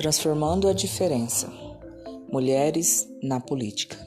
Transformando a diferença. Mulheres na política.